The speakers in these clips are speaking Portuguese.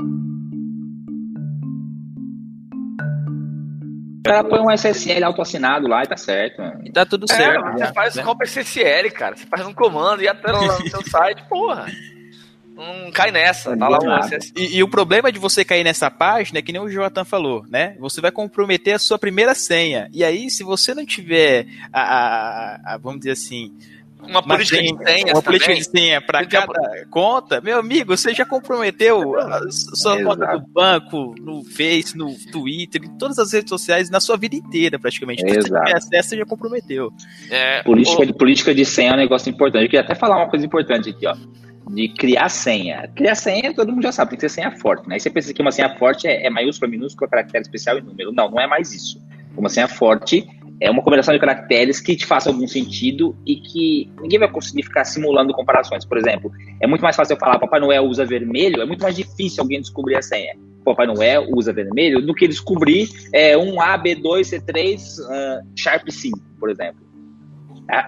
O cara põe um SSL autoassinado lá e tá certo. E tá tudo É, certo. você né? faz o copy SSL, cara. Você faz um comando e até lá no seu site, porra. Não cai nessa. Tá lá Nada. SSL. E, e o problema de você cair nessa página é que nem o Jonathan falou, né? Você vai comprometer a sua primeira senha. E aí, se você não tiver a, a- a- vamos dizer assim, Uma política de senhas uma política também. de senha para Tem cada conta, meu amigo, você já comprometeu a sua Exato. conta do banco, no Face, no Twitter, em todas as redes sociais, na sua vida inteira, praticamente. Então, se você Exato. tiver acesso, você já comprometeu. É, Política, o- de, política de senha é um negócio importante. Eu queria até falar uma coisa importante aqui, ó. De criar senha. Criar senha, todo mundo já sabe, tem que ser senha forte, né? Aí você pensa que uma senha forte é, é maiúscula, minúscula, caractere especial e número. Não, não é mais isso. Uma senha forte é uma combinação de caracteres que te faça algum sentido e que ninguém vai conseguir ficar simulando comparações. Por exemplo, é muito mais fácil eu falar Papai Noel usa vermelho, é muito mais difícil alguém descobrir a senha. Papai Noel usa vermelho do que descobrir é, um A, B2, C3, ah, Sharp 5, por exemplo.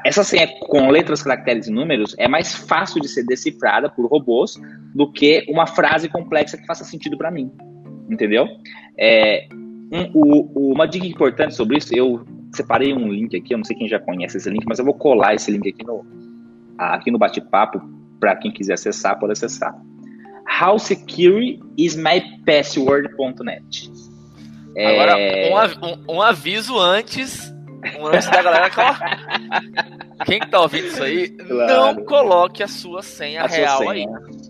Essa senha com letras, caracteres e números é mais fácil de ser decifrada por robôs do que uma frase complexa que faça sentido para mim. Entendeu? É, um- o- uma dica importante sobre isso, eu separei um link aqui, eu não sei quem já conhece esse link, mas eu vou colar esse link aqui no, aqui no bate-papo para quem quiser acessar, pode acessar. How secure is my password.net. Agora, É, um, av- um- um aviso antes, um antes da galera colocar. Quem que tá ouvindo isso aí, Claro. não coloque a sua senha a sua real senha aí.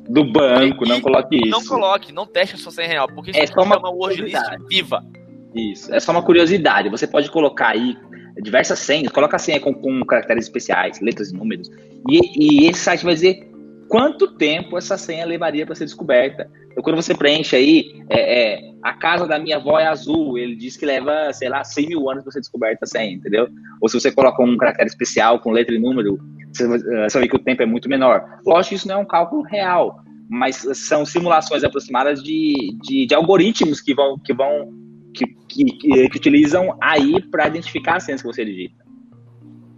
do banco, E- não coloque isso. Não coloque, não teste a sua senha real, porque É isso só uma chama wordlist curiosidade. viva. Isso. É só uma curiosidade. Você pode colocar aí diversas senhas. Coloca a senha com, com caracteres especiais, letras e números. E, e esse site vai dizer quanto tempo essa senha levaria para ser descoberta. Então, quando você preenche aí, é, é, a casa da minha avó é azul, ele diz que leva, sei lá, 100 mil anos para ser descoberta a senha, entendeu? Ou se você coloca um caractere especial com letra e número, você eh, você ver que o tempo é muito menor. Lógico que isso não é um cálculo real, mas são simulações aproximadas de, de, de algoritmos que vão, que vão que, que, utilizam aí para identificar as senhas que você digita.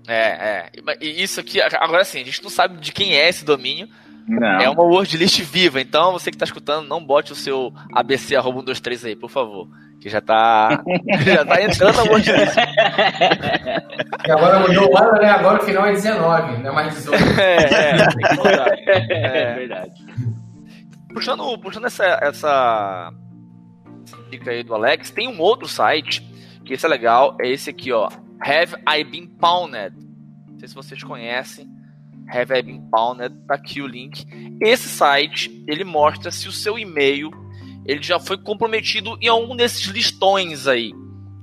É, é. E isso aqui, agora sim, a gente não sabe de quem é esse domínio. Não. É uma wordlist viva, então você que tá escutando, não bote o seu ABC arroba 123 aí, por favor. Que já tá. já tá entrando na wordlist. E agora mudou o ano, né? Agora o final é 19, não é mais 18. É, é, tem que mudar. É verdade. Puxando, puxando essa, essa dica aí do Alex, tem um outro site que esse é legal, é esse aqui, ó. Have I Been Pwned? Não sei se vocês conhecem. Have I Been Pwned? Tá aqui o link. Esse site, ele mostra se o seu e-mail ele já foi comprometido em algum desses listões aí,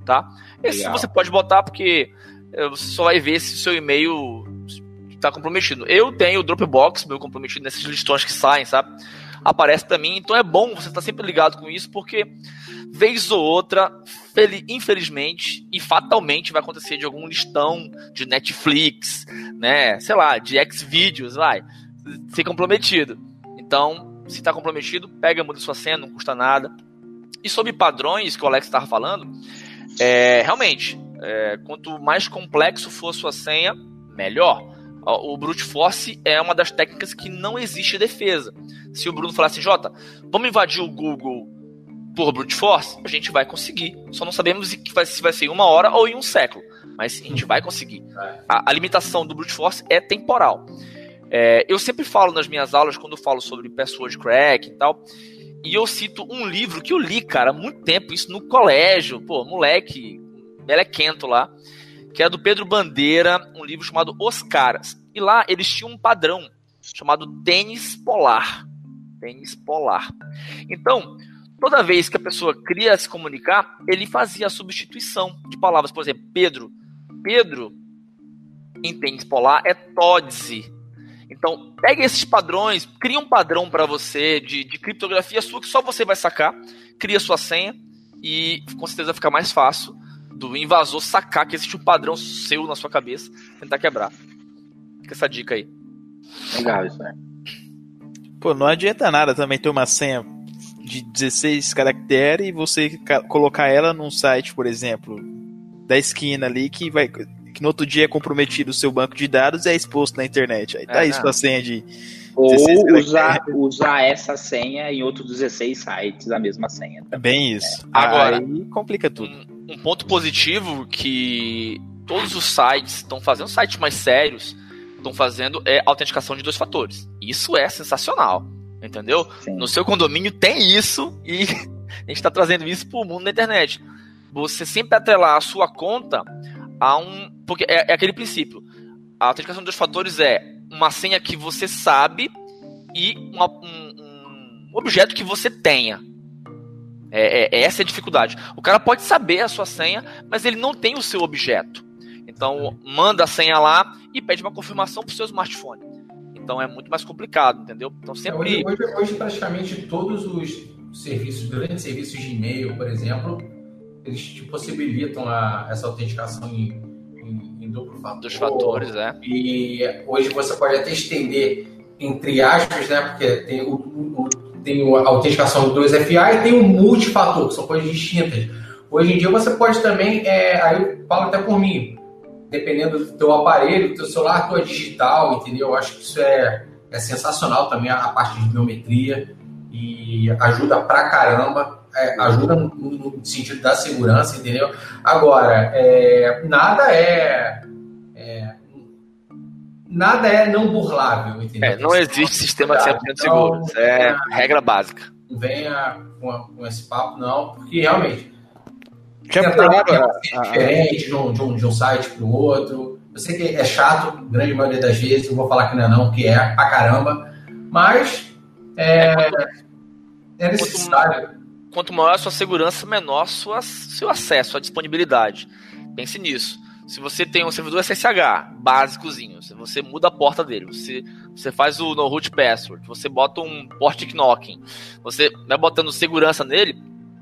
tá? Esse Legal. você pode botar porque eh, você só vai ver se o seu e-mail está comprometido. Eu tenho o Dropbox, meu comprometido nesses listões que saem, sabe? Aparece para mim, então é bom você estar sempre ligado com isso, porque vez ou outra, fel- infelizmente e fatalmente vai acontecer de algum listão de Netflix, né? Sei lá, de Xvideos, vai, ser comprometido. Então, se está comprometido, pega, muda sua senha, não custa nada. E sobre padrões que o Alex estava falando, é, realmente, é, quanto mais complexo for a sua senha, melhor. O brute force é uma das técnicas que não existe defesa. Se o Bruno falar assim, Jota, vamos invadir o Google por brute force, a gente vai conseguir. Só não sabemos se vai, se vai ser em uma hora ou em um século. Mas a gente vai conseguir. A, a limitação do brute force é temporal. É, eu sempre falo nas minhas aulas, quando eu falo sobre password crack e tal, e eu cito um livro que eu li, cara, há muito tempo, isso no colégio, pô, moleque, melequento lá, que é do Pedro Bandeira, um livro chamado Os Caras. E lá eles tinham um padrão chamado tênis polar. Tênis polar. Então, toda vez que a pessoa queria se comunicar, ele fazia a substituição de palavras. Por exemplo, Pedro. Pedro, em tênis polar, é Todze. Então, pega esses padrões, cria um padrão para você de, de criptografia sua que só você vai sacar, cria sua senha e com certeza fica mais fácil do invasor sacar que existe um padrão seu na sua cabeça, tentar quebrar. Fica essa dica aí. Legal isso, né? Pô, não adianta nada também ter uma senha de 16 caracteres e você ca- colocar ela num site, por exemplo, da esquina ali que vai que no outro dia é comprometido o seu banco de dados e é exposto na internet. Aí tá É, isso não. com a senha de Ou 16 usar, usar essa senha em outros 16 sites, a mesma senha. É bem isso. Agora- Aí complica tudo. Um, um ponto positivo que todos os sites estão fazendo, sites mais sérios, estão fazendo é autenticação de dois fatores. Isso é sensacional, entendeu? Sim. No seu condomínio tem isso e a gente está trazendo isso para o mundo da internet. Você sempre atrelar a sua conta a um. Porque é, é aquele princípio. A autenticação de dois fatores é uma senha que você sabe e uma- um, um objeto que você tenha. É, é- é essa a dificuldade. O cara pode saber a sua senha, mas ele não tem o seu objeto. Então, manda a senha lá e pede uma confirmação para o seu smartphone. Então, é muito mais complicado, entendeu? Então, Hoje, sempre. hoje, hoje, praticamente todos os serviços, grandes serviços de e-mail, por exemplo, eles te possibilitam a- essa autenticação em, em- em duplo fator. Dos fatores, é. E hoje você pode até estender, entre aspas, né? Porque tem, o, o- tem a autenticação do 2FA e tem o multifator, que são coisas distintas. Hoje em dia você pode também, é, aí eu falo até por mim, dependendo do teu aparelho, do teu celular, tua digital, entendeu? Eu acho que isso é, é sensacional também, a parte de biometria e ajuda pra caramba, é, ajuda no, no sentido da segurança, entendeu? Agora, é, nada é, é- nada é não burlável, entendeu? É, não existe sistema 100% seguro. Isso é regra básica. Não venha com, com esse papo, não, porque realmente Ser a- a- diferente de um, de, um, de um site para o outro. Eu sei que é chato, grande maioria das vezes, não vou falar que não é não, que é pra caramba, mas é, é necessário. Quanto maior a sua segurança, menor sua, seu acesso, a disponibilidade. Pense nisso. Se você tem um servidor SSH básicozinho, se você muda a porta dele, você, você faz o no root password, você bota um port knocking, você vai botando segurança nele,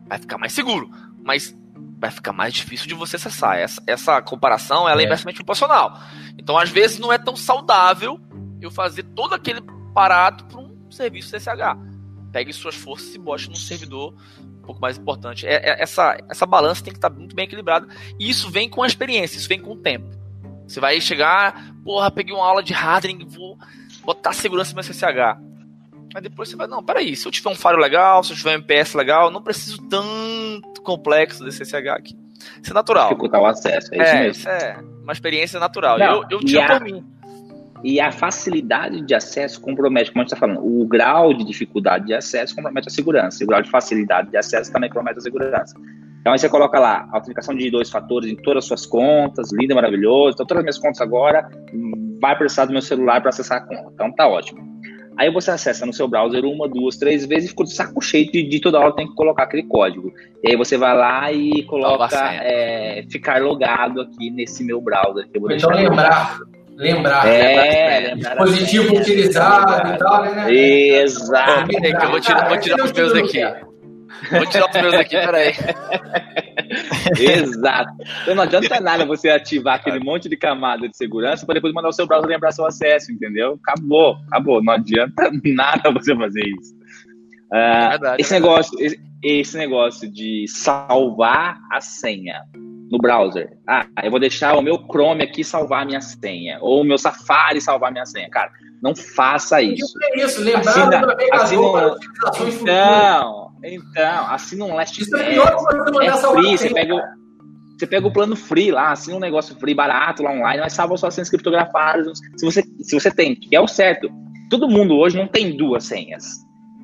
vai ficar mais seguro, mas vai ficar mais difícil de você acessar. Essa, essa comparação ela é É. inversamente proporcional. Então, às vezes, não é tão saudável eu fazer todo aquele parado para um serviço SSH. Pegue suas forças e bote num servidor um pouco mais importante. É, é- essa, essa balança tem que estar muito bem equilibrada. E isso vem com a experiência, isso vem com o tempo. Você vai chegar, porra, peguei uma aula de hardening, vou botar segurança no meu. Aí depois você vai, não, peraí, se eu tiver um faro legal, se eu tiver um MPS legal, não preciso tanto complexo desse SSH aqui. Isso é natural. Dificultar o acesso, é isso É, mesmo. isso é uma experiência natural. Não, eu eu tiro a- mim. E a facilidade de acesso compromete, como a gente está falando, o grau de dificuldade de acesso compromete a segurança, e o grau de facilidade de acesso também compromete a segurança. Então aí você coloca lá, autenticação de dois fatores em todas as suas contas, lindo, maravilhoso, então todas as minhas contas agora, hum, vai precisar do meu celular para acessar a conta, então tá ótimo. Aí você acessa no seu browser uma, duas, três vezes e fica de saco cheio de, de toda hora tem que colocar aquele código. E aí você vai lá e coloca é, ficar logado aqui nesse meu browser. Que eu vou Então lembrar, lembrar. É, lembrar a dispositivo utilizado e tal, né? Exato. Peraí, que eu vou tirar- vou tirar os meus aqui. Vou tirar os meus aqui, peraí. Exato. Então não adianta nada você ativar aquele monte de camada de segurança para depois mandar o seu browser lembrar seu acesso, entendeu? Acabou, acabou. Não adianta nada você fazer isso. Ah, Verdade, esse é verdade. negócio, esse, esse negócio de salvar a senha no browser. Ah, eu vou deixar o meu Chrome aqui salvar a minha senha, ou o meu Safari salvar a minha senha. Cara, não faça isso. É isso, lembrar Assina- do navegador assina- para utilizações futuras. Então, assina um Last Isso é pior que você É free, você pega, o, você pega o plano free lá, assina um negócio free, barato lá online, mas salva suas senhas criptografadas. Se você, se você tem, que é o certo. Todo mundo hoje não tem duas senhas.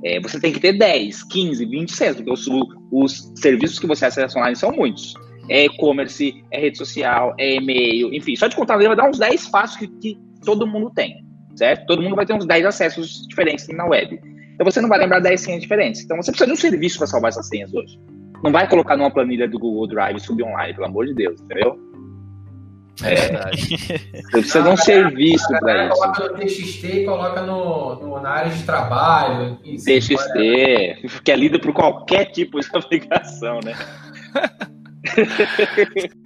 É, você tem que ter 10, 15, 20 senhas, porque os, os serviços que você acessa online são muitos. É e-commerce, é rede social, é e-mail, enfim, só de contar vai dar uns 10 passos que, que todo mundo tem, certo? Todo mundo vai ter uns 10 acessos diferentes na web. Então você não vai lembrar 10 senhas diferentes. Então você precisa de um serviço para salvar essas senhas hoje. Não vai colocar numa planilha do Google Drive e subir online, pelo amor de Deus, entendeu? É verdade. Você precisa de um serviço A para isso. coloca no TXT e coloca no, no- na área de trabalho. e sim, TXT, que é lido por qualquer tipo de aplicação, né?